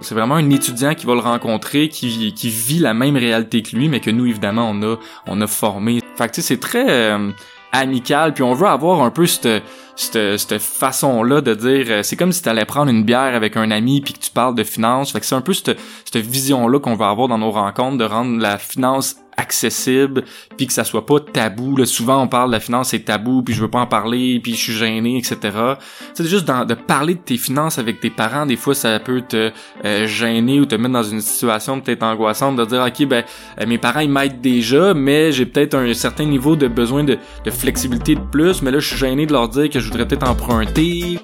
C'est vraiment un étudiant qui va le rencontrer, qui, qui vit la même réalité que lui, mais que nous, évidemment, on a, on a formé. Fait que, c'est très euh, amical, puis on veut avoir un peu cette, cette, cette façon-là de dire, euh, c'est comme si tu allais prendre une bière avec un ami, puis que tu parles de finance. Fait que c'est un peu cette, cette vision-là qu'on va avoir dans nos rencontres, de rendre la finance accessible puis que ça soit pas tabou là souvent on parle de la finance c'est tabou puis je veux pas en parler puis je suis gêné etc c'est juste de parler de tes finances avec tes parents des fois ça peut te euh, gêner ou te mettre dans une situation peut-être angoissante de dire ok ben euh, mes parents ils m'aident déjà mais j'ai peut-être un certain niveau de besoin de, de flexibilité de plus mais là je suis gêné de leur dire que je voudrais peut-être emprunter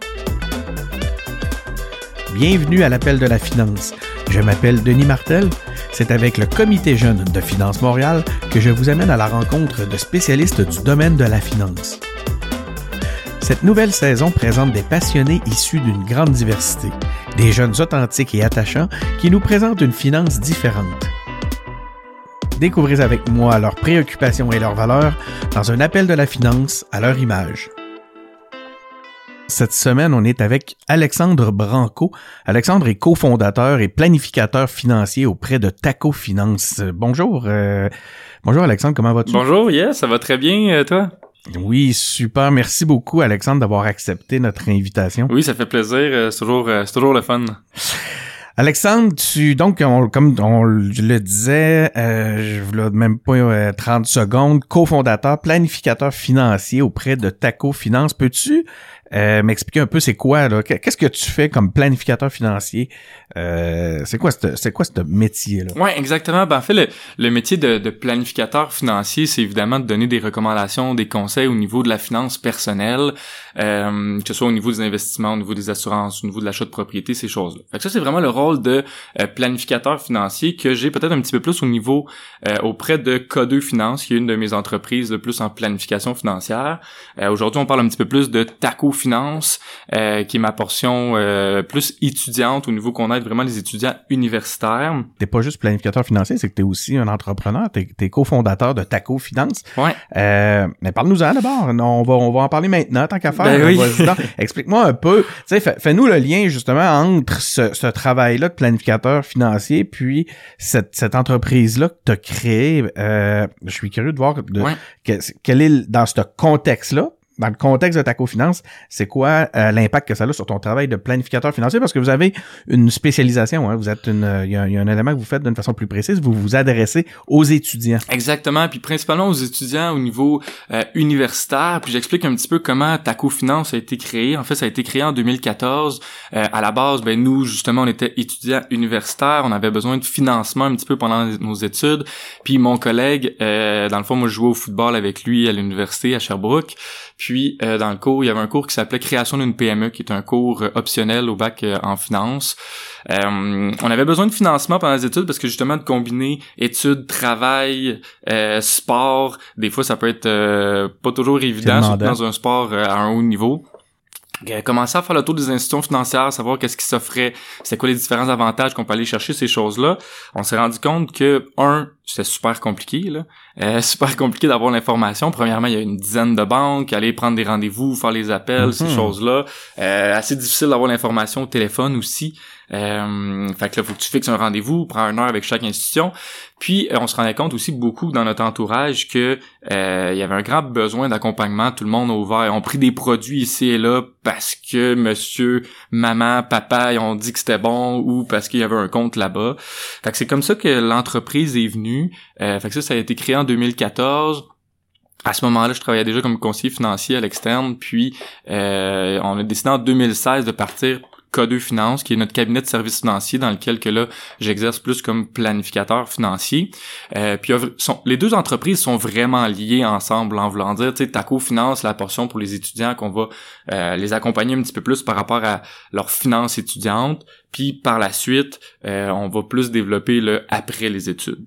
Bienvenue à l'appel de la finance. Je m'appelle Denis Martel. C'est avec le Comité jeune de Finance Montréal que je vous amène à la rencontre de spécialistes du domaine de la finance. Cette nouvelle saison présente des passionnés issus d'une grande diversité, des jeunes authentiques et attachants qui nous présentent une finance différente. Découvrez avec moi leurs préoccupations et leurs valeurs dans un appel de la finance à leur image. Cette semaine, on est avec Alexandre Branco. Alexandre est cofondateur et planificateur financier auprès de Taco Finance. Bonjour. Euh, bonjour Alexandre, comment vas-tu? Bonjour, yes, ça va très bien, euh, toi? Oui, super. Merci beaucoup, Alexandre, d'avoir accepté notre invitation. Oui, ça fait plaisir. Euh, c'est toujours, c'est toujours le fun. Alexandre, tu donc comme on le disait, euh, je voulais même pas 30 secondes, cofondateur, planificateur financier auprès de Taco Finance. Peux-tu euh, m'expliquer un peu c'est quoi là? Qu'est-ce que tu fais comme planificateur financier? Euh, C'est quoi c'est quoi ce métier là Ouais, exactement. Ben en fait le, métier de, de, planificateur financier, c'est évidemment de donner des recommandations, des conseils au niveau de la finance personnelle, euh, que ce soit au niveau des investissements, au niveau des assurances, au niveau de l'achat de propriété, ces choses-là. Fait que ça c'est vraiment le rôle de euh, planificateur financier que j'ai peut-être un petit peu plus au niveau euh, auprès de Codeux Finance, qui est une de mes entreprises de plus en planification financière. Aujourd'hui, on parle un petit peu plus de Taco finance, euh, qui est ma portion euh, plus étudiante au niveau qu'on aide vraiment les étudiants universitaires. T'es pas juste planificateur financier, c'est que t'es aussi un entrepreneur, t'es es, cofondateur de Taco Finance. Ouais. Euh, mais parle-nous-en d'abord. On va, on va en parler maintenant, tant qu'à faire. Ben oui. Explique-moi un peu. Tu sais, fais-nous le lien justement entre ce, ce travail-là de planificateur financier puis cette, cette entreprise-là que t'as créée. Euh, je suis curieux de voir de, quel est dans ce contexte-là dans le contexte de ta cofinance, c'est quoi euh, l'impact que ça a sur ton travail de planificateur financier? Parce que vous avez une spécialisation, hein? vous êtes une, il y, a, un élément que vous faites d'une façon plus précise, vous vous adressez aux étudiants. Exactement, puis principalement aux étudiants au niveau euh, universitaire. Puis j'explique un petit peu comment ta cofinance a été créée. En fait, ça a été créé en 2014. Euh, à la base, ben nous justement, on était étudiants universitaires, on avait besoin de financement un petit peu pendant nos études. Puis mon collègue, dans le fond, moi je jouais au football avec lui à l'université à Sherbrooke. Euh, dans le cours, il y avait un cours qui s'appelait Création d'une PME, qui est un cours euh, optionnel au bac euh, en finance. on avait besoin de financement pendant les études parce que justement de combiner études, travail, sport, des fois ça peut être pas toujours évident dans un sport à un haut niveau. Commencer à faire le tour des institutions financières, savoir qu'est-ce qui s'offrait, c'est quoi les différents avantages qu'on peut aller chercher ces choses-là. On s'est rendu compte que un, c'était super compliqué là, euh, super compliqué d'avoir l'information. Premièrement, il y a une dizaine de banques, aller prendre des rendez-vous, faire les appels, ces mhm. choses-là. Euh, assez difficile d'avoir l'information au téléphone aussi. Euh, fait que là, faut que tu fixes un rendez-vous, prends une heure avec chaque institution. Puis, euh, on se rendait compte aussi beaucoup dans notre entourage que euh, il y avait un grand besoin d'accompagnement. Tout le monde a ouvert, ont pris des produits ici et là parce que monsieur, maman, papa, ils ont dit que c'était bon ou parce qu'il y avait un compte là-bas. Fait que c'est comme ça que l'entreprise est venue. fait que ça, ça a été créé en 2014 à ce moment-là, je travaillais déjà comme conseiller financier à l'externe, puis euh, on a décidé en 2016 de partir K2 Finance, qui est notre cabinet de services financiers dans lequel que là j'exerce plus comme planificateur financier. Euh, puis les deux entreprises sont vraiment liées ensemble en voulant dire, tu sais, Taco Finance, la portion pour les étudiants qu'on va euh, les accompagner un petit peu plus par rapport à leurs finances étudiantes, puis par la suite, euh, on va plus développer le après les études.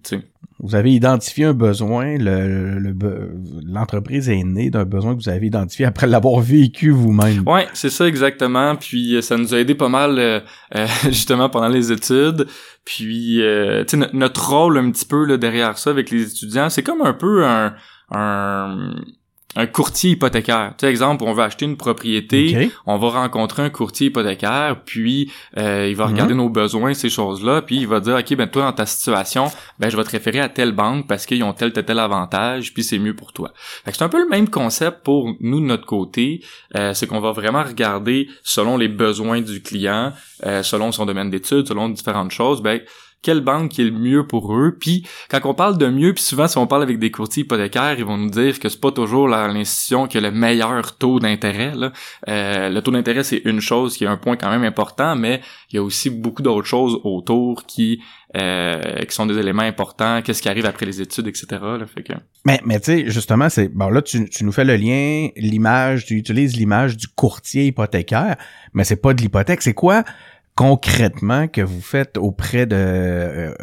Vous avez identifié un besoin, l'entreprise le, est née d'un besoin que vous avez identifié après l'avoir vécu vous-même. Ouais, c'est ça exactement. Puis ça nous a aidé pas mal euh, euh, justement pendant les études. Puis euh, notre rôle un petit peu là, derrière ça avec les étudiants, c'est comme un peu un, un un courtier hypothécaire. Tu sais, exemple, on veut acheter une propriété, on va rencontrer un courtier hypothécaire, puis euh, il va regarder mhm. nos besoins, ces choses-là, puis il va dire, OK, ben toi, dans ta situation, ben je vais te référer à telle banque parce qu'ils ont tel, tel, tel avantage, puis c'est mieux pour toi. c'est un peu le même concept pour nous de notre côté, euh, c'est qu'on va vraiment regarder selon les besoins du client, euh, selon son domaine d'études, selon différentes choses, ben quelle banque est le mieux pour eux. Puis quand on parle de mieux, puis souvent si on parle avec des courtiers hypothécaires, ils vont nous dire que c'est pas toujours l'institution qui a le meilleur taux d'intérêt. Euh, le taux d'intérêt c'est une chose qui est un point quand même important, mais il y a aussi beaucoup d'autres choses autour qui euh, qui sont des éléments importants. Qu'est-ce qui arrive après les études, etc. Mais mais tu sais justement c'est bon là tu, tu nous fais le lien l'image tu utilises l'image du courtier hypothécaire, mais c'est pas de l'hypothèque. C'est quoi concrètement que vous faites auprès de euh,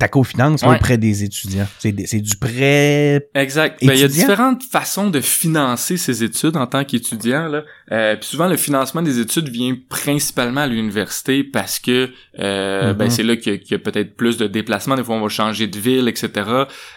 Taco Finance, auprès des étudiants? C'est du prêt Exact. Ben, il y a différentes façons de financer ses études en tant qu'étudiant. Là. Euh, puis souvent, le financement des études vient principalement à l'université parce que euh, ben, mm-hmm. c'est là qu'il y a, peut-être plus de déplacements. Des fois, on va changer de ville, etc.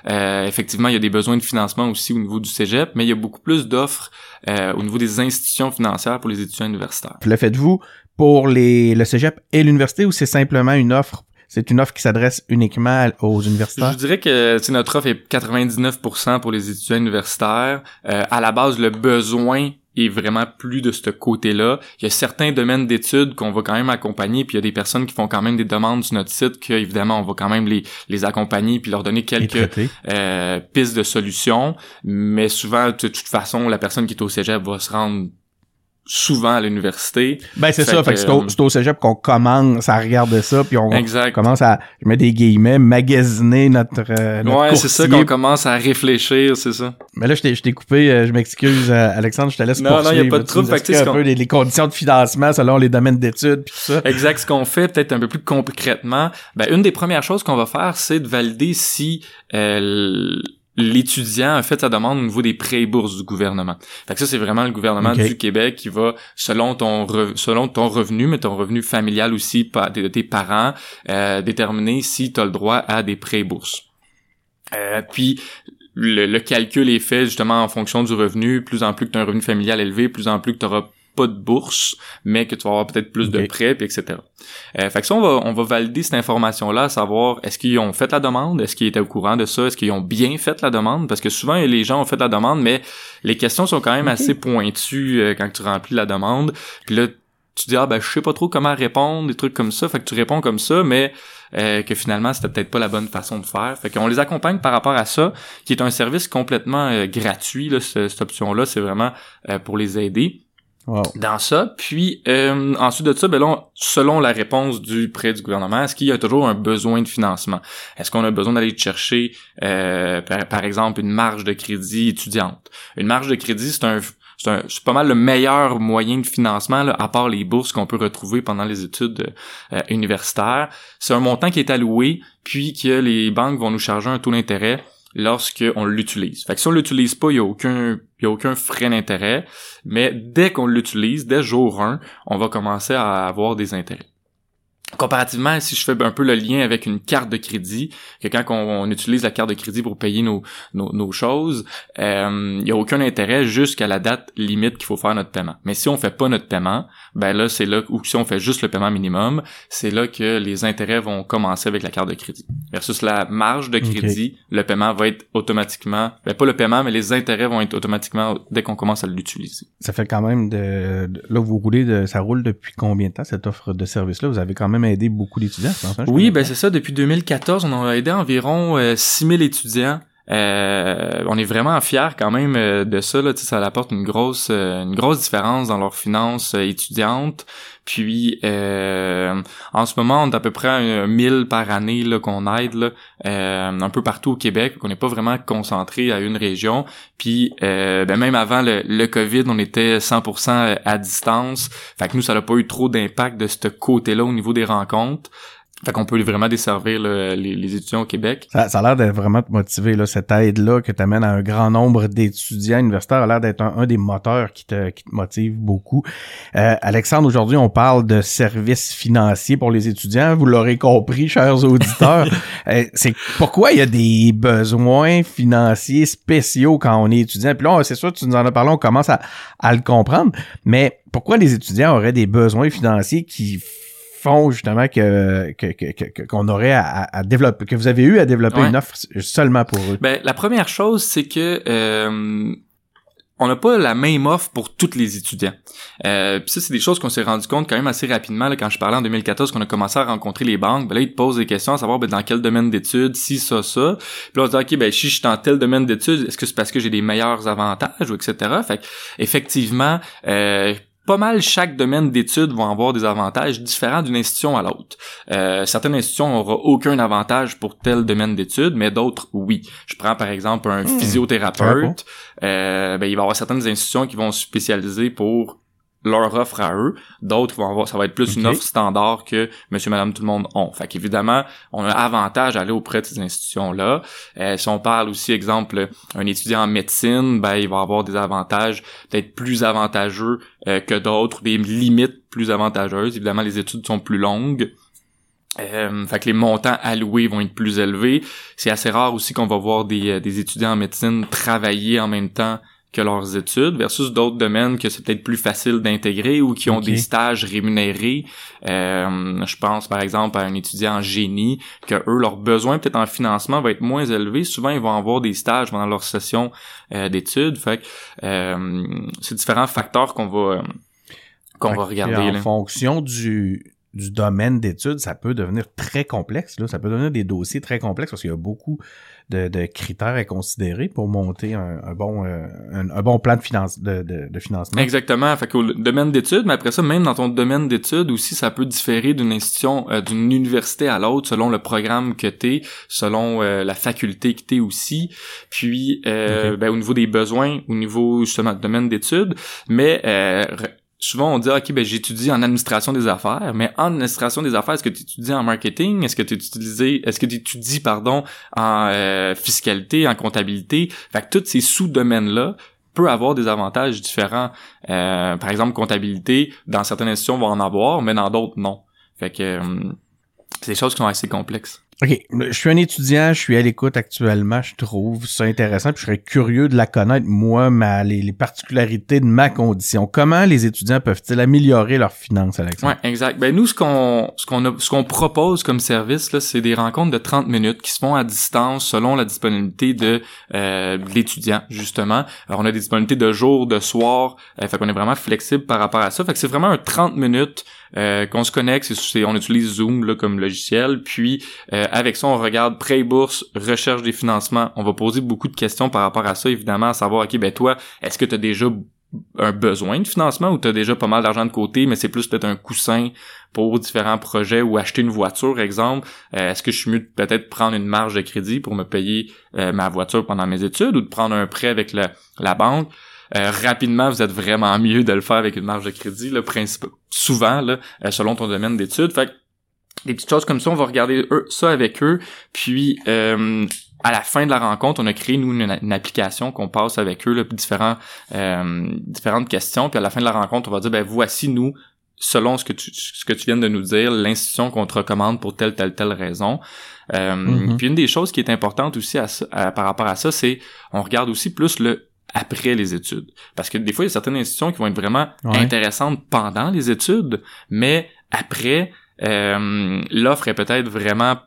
Euh, effectivement, il y a des besoins de financement aussi au niveau du cégep, mais il y a beaucoup plus d'offres euh, au niveau des institutions financières pour les étudiants universitaires. Le faites-vous pour les, le cégep et l'université ou c'est simplement une offre c'est une offre qui s'adresse uniquement aux universitaires? Je dirais que notre offre est 99% pour les étudiants universitaires. Euh, à la base, le besoin est vraiment plus de ce côté-là. Il y a certains domaines d'études qu'on va quand même accompagner, puis il y a des personnes qui font quand même des demandes sur notre site qu'évidemment on va quand même les, les accompagner puis leur donner quelques euh, pistes de solutions. Mais souvent, de toute façon, la personne qui est au cégep va se rendre souvent à l'université. Ben c'est ça, fait que c'est au, au, cégep qu'on commence à regarder ça, puis on commence à, je mets des guillemets, magasiner notre, euh, notre Ouais, c'est ça qu'on commence à réfléchir, c'est ça. Mais là, je t'ai coupé, euh, je m'excuse, euh, Alexandre, je te laisse Non, non, il n'y a pas de trouble. Fait un peu les, les, conditions de financement selon les domaines d'études, puis tout ça. Exact, ce qu'on fait, peut-être un peu plus concrètement, ben une des premières choses qu'on va faire, c'est de valider si euh, l'étudiant a fait sa demande au niveau des prêts et bourses du gouvernement. Fait que ça, c'est vraiment le gouvernement du Québec qui va, selon ton selon ton revenu, mais ton revenu familial aussi de tes parents, euh, déterminer si tu as le droit à des prêts et bourses. Euh, puis le, calcul est fait justement en fonction du revenu. Plus en plus que tu as un revenu familial élevé, plus en plus que tu auras pas de bourse, mais que tu vas avoir peut-être plus de prêts, puis etc. Euh, fait que ça, on va, on va valider cette information-là, savoir est-ce qu'ils ont fait la demande, est-ce qu'ils étaient au courant de ça, est-ce qu'ils ont bien fait la demande, parce que souvent, les gens ont fait la demande, mais les questions sont quand même assez pointues euh, quand tu remplis la demande. Puis là, tu dis, ah ben, je sais pas trop comment répondre, des trucs comme ça, fait que tu réponds comme ça, mais euh, que finalement, c'était peut-être pas la bonne façon de faire. Fait qu'on les accompagne par rapport à ça, qui est un service complètement euh, gratuit, là, cette, option-là, c'est vraiment pour les aider dans ça. Puis euh, ensuite de ça, ben selon la réponse du prêt du gouvernement, est-ce qu'il y a toujours un besoin de financement? Est-ce qu'on a besoin d'aller chercher, euh, par, exemple, une marge de crédit étudiante? Une marge de crédit, c'est un c'est pas mal le meilleur moyen de financement, là, à part les bourses qu'on peut retrouver pendant les études euh, universitaires. C'est un montant qui est alloué, puis que les banques vont nous charger un taux d'intérêt lorsqu'on l'utilise. Fait que si on l'utilise pas, il y a aucun y a aucun frais d'intérêt, mais dès qu'on l'utilise, dès jour 1, on va commencer à avoir des intérêts. Comparativement, si je fais un peu le lien avec une carte de crédit, que quand on, utilise la carte de crédit pour payer nos, nos, choses, euh, il n'y a aucun intérêt jusqu'à la date limite qu'il faut faire notre paiement. Mais si on fait pas notre paiement, ben là, c'est là, ou si on fait juste le paiement minimum, c'est là que les intérêts vont commencer avec la carte de crédit. Versus la marge de crédit, le paiement va être automatiquement, ben pas le paiement, mais les intérêts vont être automatiquement dès qu'on commence à l'utiliser. Ça fait quand même de, là, vous roulez de, ça roule depuis combien de temps, cette offre de service-là? Vous avez quand même aidé beaucoup d'étudiants, hein, Oui, ben c'est ça. Depuis 2014, on a aidé environ 6000 euh, étudiants. Euh, on est vraiment fiers quand même euh, de ça. Là, ça apporte une grosse, une grosse différence dans leurs finances étudiantes. Puis en ce moment, on a à peu près 1000 par année qu'on aide là, un peu partout au Québec. On n'est pas vraiment concentré à une région. Puis ben, même avant le, le, COVID, on était 100% à distance. Fait que nous, ça n'a pas eu trop d'impact de ce côté-là au niveau des rencontres. Fait qu'on peut vraiment desservir les, les, étudiants au Québec. Ça, ça a l'air d'être vraiment te motiver, là, cette aide-là que tu amènes à un grand nombre d'étudiants universitaires a l'air d'être un, des moteurs qui te, qui te motive beaucoup. Euh, Alexandre, aujourd'hui, on parle de services financiers pour les étudiants. Vous l'aurez compris, chers auditeurs. euh, c'est pourquoi il y a des besoins financiers spéciaux quand on est étudiant? Puis là, c'est sûr, tu nous en as parlé, on commence à, à le comprendre. Mais pourquoi les étudiants auraient des besoins financiers qui font justement que qu'on aurait à, développer, que vous avez eu à développer une offre seulement pour eux? Ben, la première chose, c'est que euh, on n'a pas la même offre pour tous les étudiants. Euh, puis ça, c'est des choses qu'on s'est rendu compte quand même assez rapidement là, quand je parlais en 2014 qu'on a commencé à rencontrer les banques. Ben là, ils te posent des questions à savoir ben, dans quel domaine d'études, si ça, ça. Puis là, on se dit, OK, ben si je suis dans tel domaine d'études, est-ce que c'est parce que j'ai des meilleurs avantages ou etc. Fait effectivement, euh, pas mal chaque domaine d'études va avoir des avantages différents d'une institution à l'autre. Euh, certaines institutions n'auront aucun avantage pour tel domaine d'études, mais d'autres oui. Je prends par exemple un hmm. physiothérapeute. Euh, ben, il va y avoir certaines institutions qui vont se spécialiser pour leur offre à eux. D'autres vont avoir, ça va être plus une offre standard que monsieur, madame, tout le monde ont. Fait qu'évidemment, on a avantage à aller auprès de ces institutions-là. Euh, si on parle aussi, exemple, un étudiant en médecine, ben, il va avoir des avantages peut-être plus avantageux euh, que d'autres, des limites plus avantageuses. Évidemment, les études sont plus longues. Euh, fait que les montants alloués vont être plus élevés. C'est assez rare aussi qu'on va voir des, euh, des étudiants en médecine travailler en même temps que leurs études versus d'autres domaines que c'est peut-être plus facile d'intégrer ou qui ont des stages rémunérés. Euh, je pense par exemple à un étudiant en génie que eux leurs besoins peut-être en financement va être moins élevé. Souvent ils vont avoir des stages pendant leur session euh, d'études. Fait que euh, c'est différents facteurs qu'on va qu'on va regarder. En fonction du du domaine d'études, ça peut devenir très complexe. Là. Ça peut devenir des dossiers très complexes parce qu'il y a beaucoup de, critères à considérer pour monter un, bon euh, un, bon plan de, finance, de, de, financement. Exactement. Fait qu'au domaine d'études, mais après ça, même dans ton domaine d'études aussi, ça peut différer d'une institution, euh, d'une université à l'autre, selon le programme que t'es, selon euh, la faculté que t'es aussi. Puis ben, au niveau des besoins, au niveau justement du domaine d'études, mais souvent on dit ok ben j'étudie en administration des affaires mais en administration des affaires est-ce que tu étudies en marketing? Est-ce que tu étudies est-ce que tu étudies pardon en euh, fiscalité en comptabilité? Fait que tous ces sous-domaines là peuvent avoir des avantages différents. Euh, par exemple comptabilité dans certaines institutions vont en avoir mais dans d'autres non. Fait que euh, c'est des choses qui sont assez complexes OK. Je suis un étudiant, je suis à l'écoute actuellement, je trouve ça intéressant, puis je serais curieux de la connaître, moi, ma, les, particularités de ma condition. Comment les étudiants peuvent-ils améliorer leurs finances, Alexandre? Ouais, exact. Ben, nous, ce qu'on, ce qu'on ce qu'on propose comme service, là, c'est des rencontres de 30 minutes qui se font à distance selon la disponibilité de, euh, l'étudiant, justement. Alors, on a des disponibilités de jour, de soir, euh, fait qu'on est vraiment flexible par rapport à ça. Fait que c'est vraiment un 30 minutes euh, qu'on se connecte, c'est, on utilise Zoom là, comme logiciel, puis euh, avec ça on regarde prêt bourse, recherche des financements, on va poser beaucoup de questions par rapport à ça, évidemment, à savoir ok ben toi, est-ce que tu as déjà un besoin de financement ou tu as déjà pas mal d'argent de côté, mais c'est plus peut-être un coussin pour différents projets ou acheter une voiture, exemple. Euh, est-ce que je suis mieux de peut-être prendre une marge de crédit pour me payer ma voiture pendant mes études ou de prendre un prêt avec la banque? Euh, rapidement, vous êtes vraiment mieux de le faire avec une marge de crédit, le principe, souvent, là, euh, selon ton domaine d'études. Fait que, des petites choses comme ça, on va regarder ça avec eux. Puis, euh, à la fin de la rencontre, on a créé nous une, application qu'on passe avec eux, là, différents, différentes questions. Puis à la fin de la rencontre, on va dire ben voici nous selon ce que tu ce que tu viens de nous dire, l'institution qu'on te recommande pour telle telle telle raison. Mm-hmm. Puis une des choses qui est importante aussi par rapport à ça, c'est on regarde aussi plus le après les études. Parce que des fois, il y a certaines institutions qui vont être vraiment intéressantes pendant les études, mais après, euh, l'offre est peut-être vraiment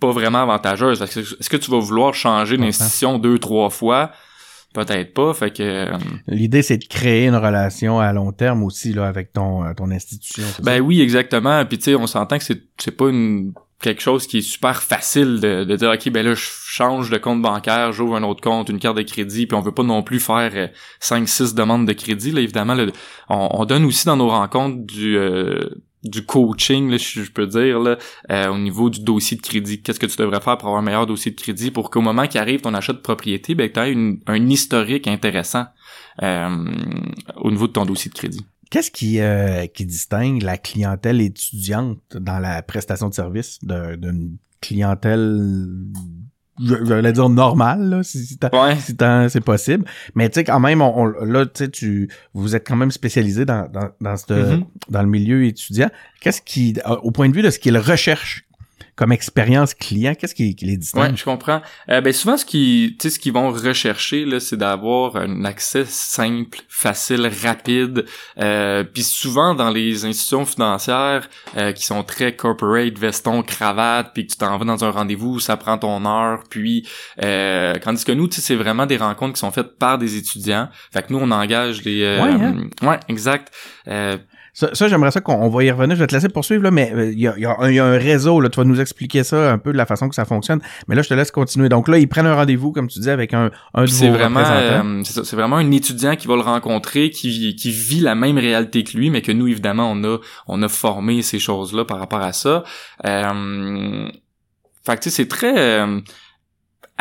pas vraiment avantageuse. Est-ce que tu vas vouloir changer d'institution deux, trois fois? Peut-être pas, fait que... Euh, L'idée, c'est de créer une relation à long terme aussi, là, avec ton, euh, ton institution. Ben oui, exactement. Puis tu sais, on s'entend que c'est, c'est pas une quelque chose qui est super facile de, de, dire ok ben là je change de compte bancaire j'ouvre un autre compte une carte de crédit puis on veut pas non plus faire 5 euh, six demandes de crédit là évidemment on, donne aussi dans nos rencontres du euh, du coaching là, je, peux dire là, euh, au niveau du dossier de crédit. Qu'est-ce que tu devrais faire pour avoir un meilleur dossier de crédit pour qu'au moment qui arrive ton achat de propriété ben tu aies un historique intéressant au niveau de ton dossier de crédit? Qu'est-ce qui, euh, qui distingue la clientèle étudiante dans la prestation de service d'une clientèle j'allais dire normale là, si, si, c'est possible. Mais tu sais quand même on, là tu tu vous êtes quand même spécialisé dans dans dans, mm-hmm. dans le milieu étudiant. Qu'est-ce qui au point de vue de ce qu'il recherche comme expérience client, qu'est-ce qui, qui, les distingue? Ouais, je comprends. Euh, ben souvent ce qui, tu sais, ce qu'ils vont rechercher là, c'est d'avoir un accès simple, facile, rapide. Euh, puis souvent dans les institutions financières euh, qui sont très corporate, veston, cravate, puis que tu t'en vas dans un rendez-vous, ça prend ton heure. Puis euh, tandis que nous, tu sais, c'est vraiment des rencontres qui sont faites par des étudiants. Fait que nous, on engage les. Euh, ouais, hein? ouais, exact. Euh, ça, j'aimerais ça qu'on va y revenir. Je vais te laisser poursuivre, là, mais euh, il y, a, y, a un réseau. Là, tu vas nous expliquer ça un peu de la façon que ça fonctionne. Mais là, je te laisse continuer. Donc là, ils prennent un rendez-vous, comme tu dis, avec un, un de c'est vraiment, euh, c'est vraiment un étudiant qui va le rencontrer, qui, qui vit la même réalité que lui, mais que nous, évidemment, on a, on a formé ces choses-là par rapport à ça. Euh, fait que tu sais, c'est très... Euh,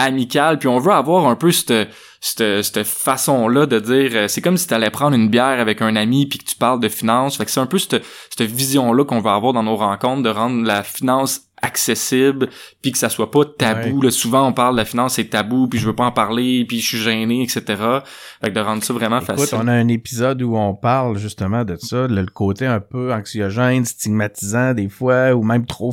amical puis on veut avoir un peu cette cette, cette façon-là de dire euh, c'est comme si tu allais prendre une bière avec un ami puis que tu parles de finance fait que c'est un peu cette, cette vision-là qu'on va avoir dans nos rencontres de rendre la finance accessible puis que ça soit pas tabou. Là, souvent on parle de la finance c'est tabou puis je veux pas en parler puis je suis gêné etc fait que de rendre ça vraiment Écoute, facile. on a un épisode où on parle justement de ça le, côté un peu anxiogène stigmatisant des fois ou même trop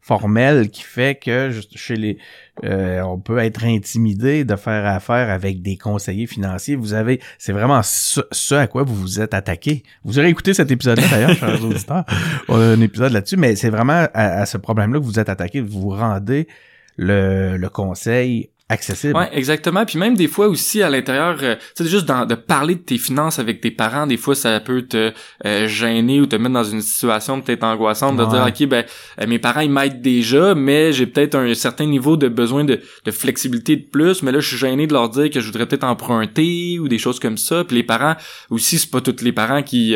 formel qui fait que juste chez les euh, on peut être intimidé de faire affaire avec des conseillers financiers. Vous avez, c'est vraiment ce, à quoi vous vous êtes attaqué. Vous aurez écouté cet épisode-là d'ailleurs, chers auditeurs. On a un épisode là-dessus, mais c'est vraiment à, ce problème-là que vous êtes attaqué. Vous vous rendez le, le conseil accessible. Ouais, exactement. Puis même des fois aussi à l'intérieur, euh, tu sais, juste dans, de parler de tes finances avec tes parents, des fois ça peut te euh, gêner ou te mettre dans une situation peut-être angoissante de dire ok ben euh, mes parents ils m'aident déjà, mais j'ai peut-être un certain niveau de besoin de, de, flexibilité de plus, mais là je suis gêné de leur dire que je voudrais peut-être emprunter ou des choses comme ça. Puis les parents aussi c'est pas tous les parents qui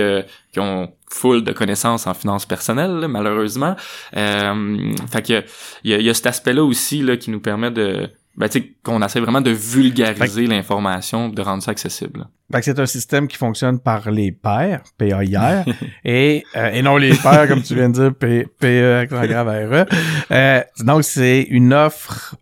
qui ont full de connaissances en finances personnelles, malheureusement. Euh, fait que il y a, y a, cet aspect-là aussi là qui nous permet de ben, tu qu'on essaie vraiment de vulgariser l'information, de rendre ça accessible. C'est un système qui fonctionne par les pairs, PAIR, et, euh, et non les pairs, comme tu viens de dire, PE, e. euh, donc, c'est une offre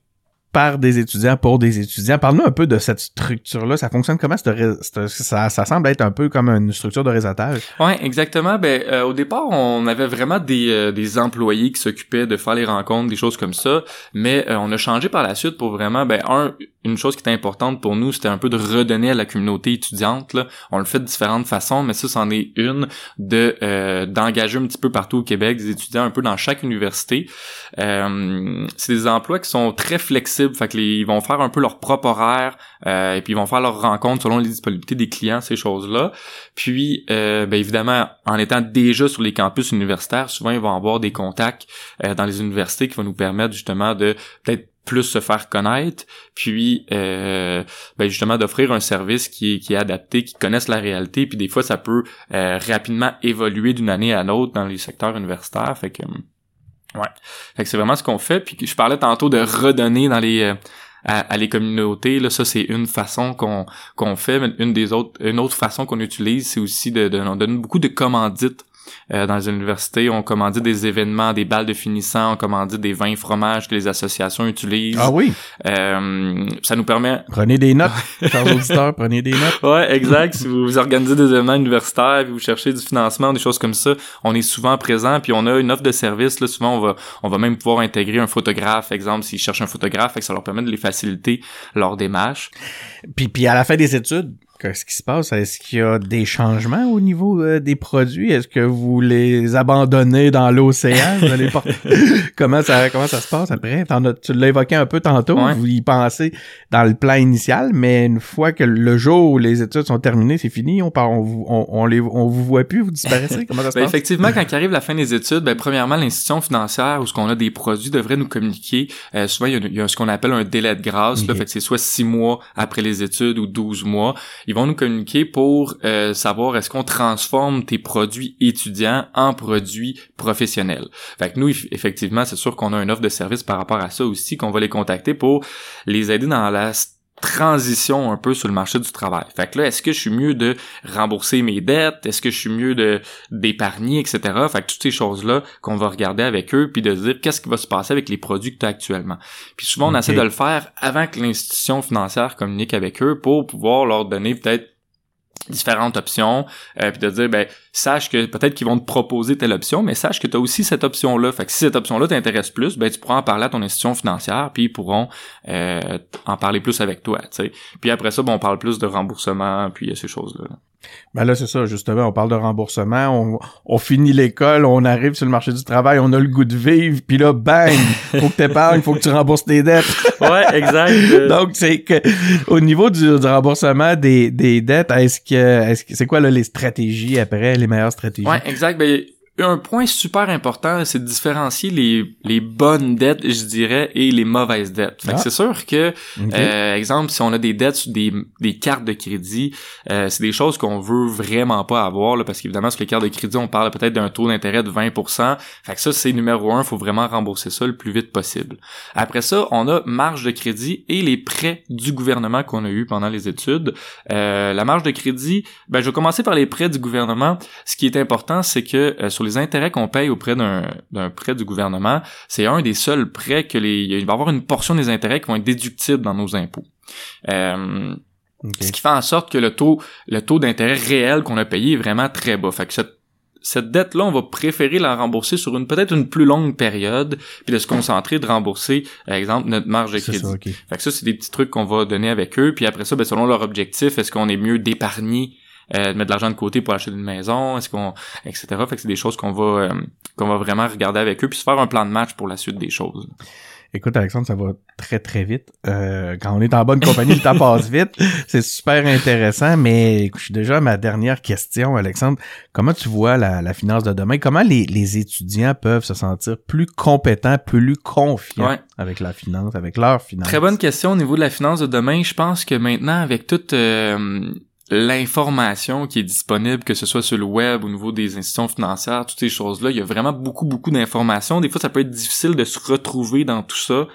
par des étudiants pour des étudiants. Parle-nous un peu de cette structure-là. Ça fonctionne comment? Ça, ça semble être un peu comme une structure de réseautage. Oui, exactement. Ben, euh, au départ, on avait vraiment des, euh, des employés qui s'occupaient de faire les rencontres, des choses comme ça. Mais euh, on a changé par la suite pour vraiment, ben, un, une chose qui était importante pour nous, c'était un peu de redonner à la communauté étudiante. Là. On le fait de différentes façons, mais ça, c'en est une de d'engager un petit peu partout au Québec des étudiants un peu dans chaque université. c'est des emplois qui sont très flexibles fait que ils vont faire un peu leur propre horaire euh, et puis ils vont faire leurs rencontres selon les disponibilités des clients, ces choses-là. Puis, euh, ben évidemment, en étant déjà sur les campus universitaires, souvent ils vont avoir des contacts euh, dans les universités qui vont nous permettre justement de peut-être plus se faire connaître, puis ben justement d'offrir un service qui est, qui est adapté, qui connaisse la réalité, puis des fois ça peut rapidement évoluer d'une année à l'autre dans les secteurs universitaires, fait que Ouais. Fait que c'est vraiment ce qu'on fait. Puis je parlais tantôt de redonner dans les euh, à, les communautés. Là, ça c'est une façon qu'on qu'on fait. Mais une des autres, une autre façon qu'on utilise, c'est aussi de, de, donner beaucoup de commandites euh, dans les universités, on commandit des événements, des balles de finissant, on commandit des vins fromages que les associations utilisent. Ah oui. Euh, ça nous permet. Prenez des notes, chers auditeurs, prenez des notes. Ouais, exact. si vous, organisez des événements universitaires, puis vous cherchez du financement, des choses comme ça, on est souvent présent, puis on a une offre de service. Là, souvent, on va, on va même pouvoir intégrer un photographe, exemple, s'ils cherchent un photographe, et que ça leur permet de les faciliter leur démarche. Puis, puis à la fin des études, Qu'est-ce qui se passe? Est-ce qu'il y a des changements au niveau euh, des produits? Est-ce que vous les abandonnez dans l'océan? comment ça comment ça se passe après? tu l'as évoqué un peu tantôt, vous y pensez dans le plan initial, mais une fois que le jour où les études sont terminées, c'est fini, on, part, on, on, on, les, on vous voit plus, vous disparaissez? Comment ça se ben, passe? Effectivement, quand arrive la fin des études, ben, premièrement, l'institution financière où ce qu'on a des produits devrait nous communiquer. Euh, souvent, il y, a, ce qu'on appelle un délai de grâce. Là, fait que c'est soit six mois après les études ou 12 mois ils vont nous communiquer pour euh, savoir est-ce qu'on transforme tes produits étudiants en produits professionnels. Fait que nous, effectivement, c'est sûr qu'on a une offre de service par rapport à ça aussi, qu'on va les contacter pour les aider dans la transition un peu sur le marché du travail. Fait que là, est-ce que je suis mieux de rembourser mes dettes? Est-ce que je suis mieux de d'épargner, etc. Fait que toutes ces choses-là qu'on va regarder avec eux, puis de dire qu'est-ce qui va se passer avec les produits que tu as actuellement? Puis souvent, on essaie de le faire avant que l'institution financière communique avec eux pour pouvoir leur donner peut-être différentes options euh, puis de dire ben sache que peut-être qu'ils vont te proposer telle option mais sache que tu as aussi cette option là fait que si cette option là t'intéresse plus ben tu pourras en parler à ton institution financière puis ils pourront euh, en parler plus avec toi tu sais. Puis après ça bon on parle plus de remboursement puis ces choses là ben là, c'est ça, justement, on parle de remboursement, on, on finit l'école, on arrive sur le marché du travail, on a le goût de vivre, puis là, bang, faut que t'épargnes, faut que tu rembourses tes dettes. ouais, exact. Donc, c'est que au niveau du, remboursement des, des dettes, est-ce que, est-ce que c'est quoi là, les stratégies après, les meilleures stratégies? Ouais, exact. Ben, un point super important, c'est de différencier les, les bonnes dettes, je dirais, et les mauvaises dettes. Fait que ah. c'est sûr que, euh, exemple, si on a des dettes sur des, des cartes de crédit, euh, c'est des choses qu'on veut vraiment pas avoir, là, parce qu'évidemment, sur les cartes de crédit, on parle peut-être d'un taux d'intérêt de 20%. Fait que ça, c'est numéro un, faut vraiment rembourser ça le plus vite possible. Après ça, on a marge de crédit et les prêts du gouvernement qu'on a eu pendant les études. Euh, la marge de crédit, ben, je vais commencer par les prêts du gouvernement. Ce qui est important, c'est que euh, sur les intérêts qu'on paye auprès d'un prêt du gouvernement, c'est un des seuls prêts que les il va y avoir une portion des intérêts qui vont être déductibles dans nos impôts. Euh, ce qui fait en sorte que le taux le taux d'intérêt réel qu'on a payé est vraiment très bas. Fait que cette cette dette-là, on va préférer la rembourser sur une peut-être une plus longue période, puis de se concentrer de rembourser, par exemple, notre marge de crédit. Fait que ça, c'est des petits trucs qu'on va donner avec eux. Puis après ça, ben, selon leur objectif, est-ce qu'on est mieux d'épargner euh, de mettre de l'argent de côté pour acheter une maison, est-ce qu'on, etc. Fait que c'est des choses qu'on va, euh, qu'on va vraiment regarder avec eux puis se faire un plan de match pour la suite des choses. Écoute, Alexandre, ça va très, très vite. Euh, quand on est en bonne compagnie, le temps passe vite. C'est super intéressant, mais je suis déjà à ma dernière question, Alexandre. Comment tu vois la, la finance de demain? Comment les, les, étudiants peuvent se sentir plus compétents, plus confiants avec la finance, avec leur finance? Très bonne question au niveau de la finance de demain. Je pense que maintenant, avec toute... Euh, l'information qui est disponible, que ce soit sur le web, au niveau des institutions financières, toutes ces choses-là, il y a vraiment beaucoup, beaucoup d'informations. Des fois, ça peut être difficile de se retrouver dans tout ça.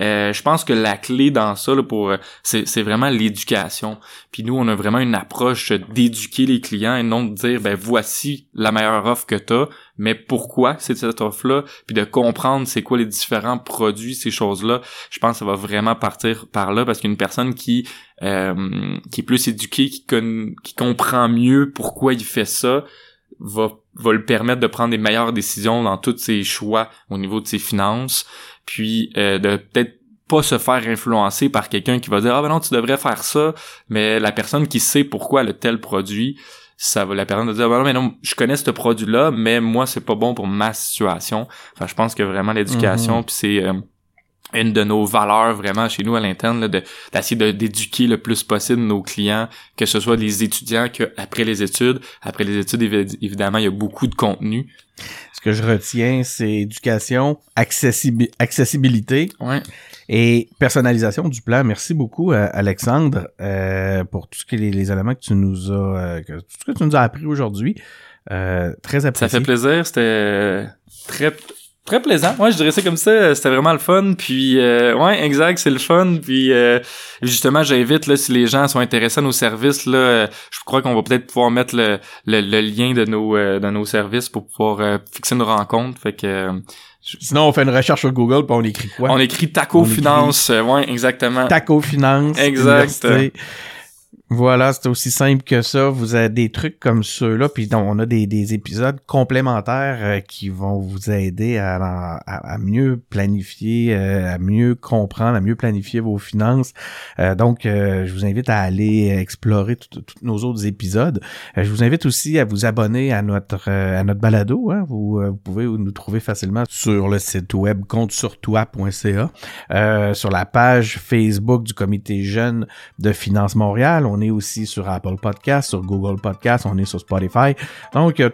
Euh, je pense que la clé dans ça, là, pour c'est vraiment l'éducation. Puis nous, on a vraiment une approche d'éduquer les clients et non de dire ben voici la meilleure offre que tu as, mais pourquoi c'est cette offre-là, puis de comprendre c'est quoi les différents produits, ces choses-là. Je pense que ça va vraiment partir par là parce qu'une personne qui euh, qui est plus éduquée, qui, qui comprend mieux pourquoi il fait ça, va va le permettre de prendre des meilleures décisions dans tous ses choix au niveau de ses finances puis euh, de peut-être pas se faire influencer par quelqu'un qui va dire ah ben non tu devrais faire ça mais la personne qui sait pourquoi le tel produit ça va la permettre de dire ah ben non mais non je connais ce produit là mais moi c'est pas bon pour ma situation enfin je pense que vraiment l'éducation mm-hmm. puis c'est euh, une de nos valeurs vraiment chez nous à l'interne de d'essayer d'éduquer le plus possible nos clients que ce soit les étudiants que après les études. Après les études évidemment il y a beaucoup de contenu. Ce que je retiens c'est éducation accessibilité et personnalisation du plan. Merci beaucoup euh, Alexandre euh, pour tout ce que les, éléments que tu nous as euh, tout ce que tu nous as appris aujourd'hui. Très apprécié ça fait plaisir. C'était très très plaisant. Moi, je dirais ça comme ça. C'était vraiment le fun. Puis, euh, ouais, exact, c'est le fun. Puis, euh, justement, j'invite là si les gens sont intéressés à nos services là, euh, je crois qu'on va peut-être pouvoir mettre le, le, lien de nos de nos services pour pouvoir fixer une rencontre. Fait que Sinon, on fait une recherche sur Google, puis on écrit quoi? On écrit Taco Finance, ouais, exactement. Taco Finance. Exact. Voilà, c'est aussi simple que ça. Vous avez des trucs comme ceux-là, puis on a des, des épisodes complémentaires euh, qui vont vous aider à, mieux planifier, euh, à mieux comprendre, à mieux planifier vos finances. Euh, donc, je vous invite à aller explorer tous nos autres épisodes. je vous invite aussi à vous abonner à notre à notre balado. Hein. Vous, pouvez nous trouver facilement sur le site web comptesurtoi.ca, sur la page Facebook du Comité Jeune de Finance Montréal. On est aussi sur Apple Podcast, sur Google Podcast, on est sur Spotify. Donc, a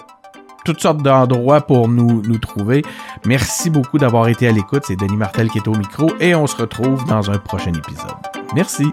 toutes sortes d'endroits pour nous, nous trouver. Merci beaucoup d'avoir été à l'écoute. C'est Denis Martel qui est au micro et on se retrouve dans un prochain épisode. Merci.